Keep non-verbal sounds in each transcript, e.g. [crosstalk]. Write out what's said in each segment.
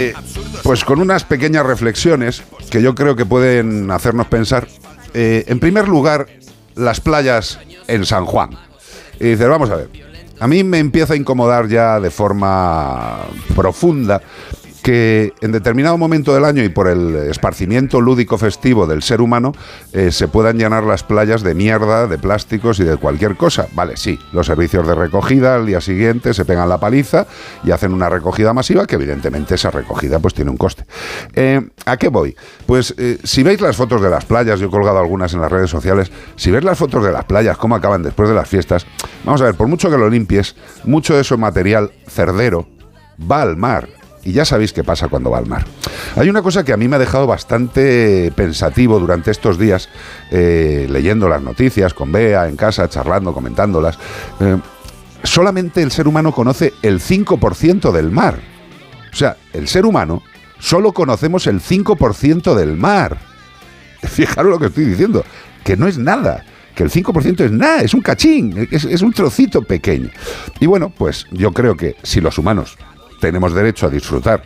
Eh, pues con unas pequeñas reflexiones que yo creo que pueden hacernos pensar. Eh, en primer lugar, las playas en San Juan. Y dices, vamos a ver, a mí me empieza a incomodar ya de forma profunda que en determinado momento del año y por el esparcimiento lúdico festivo del ser humano eh, se puedan llenar las playas de mierda, de plásticos y de cualquier cosa. Vale, sí, los servicios de recogida al día siguiente se pegan la paliza y hacen una recogida masiva que evidentemente esa recogida pues tiene un coste. Eh, ¿A qué voy? Pues eh, si veis las fotos de las playas, yo he colgado algunas en las redes sociales, si veis las fotos de las playas, cómo acaban después de las fiestas, vamos a ver, por mucho que lo limpies, mucho de eso material cerdero va al mar y ya sabéis qué pasa cuando va al mar. Hay una cosa que a mí me ha dejado bastante pensativo durante estos días, eh, leyendo las noticias con Bea en casa, charlando, comentándolas. Eh, solamente el ser humano conoce el 5% del mar. O sea, el ser humano solo conocemos el 5% del mar. [laughs] Fijaros lo que estoy diciendo, que no es nada que el 5% es nada, es un cachín, es, es, un trocito pequeño. Y bueno, pues yo creo que si los humanos tenemos derecho a disfrutar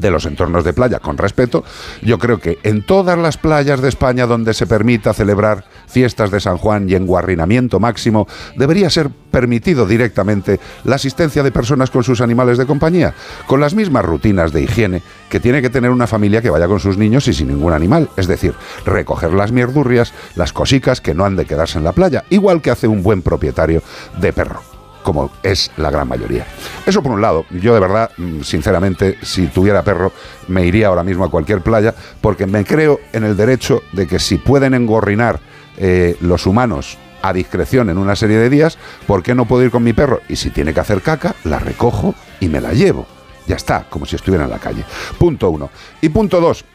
de los entornos de playa con respeto, yo creo que en todas las playas de España donde se permita celebrar fiestas de San Juan y enguarrinamiento máximo, debería ser permitido directamente la asistencia de personas con sus animales de compañía, con las mismas rutinas de higiene que tiene que tener una familia que vaya con sus niños y sin ningún animal, es decir, recoger las mierdurrias, las cosicas que no han de quedarse en la playa, igual que hace un buen propietario de perro como es la gran mayoría. Eso por un lado, yo de verdad, mm, sinceramente, si tuviera perro, me iría ahora mismo a cualquier playa, porque me creo en el derecho de que si pueden engorrinar eh, los humanos a discreción en una serie de días, ¿por qué no puedo ir con mi perro? Y si tiene que hacer caca, la recojo y me la llevo. Ya está, como si estuviera en la calle. Punto uno. Y punto dos,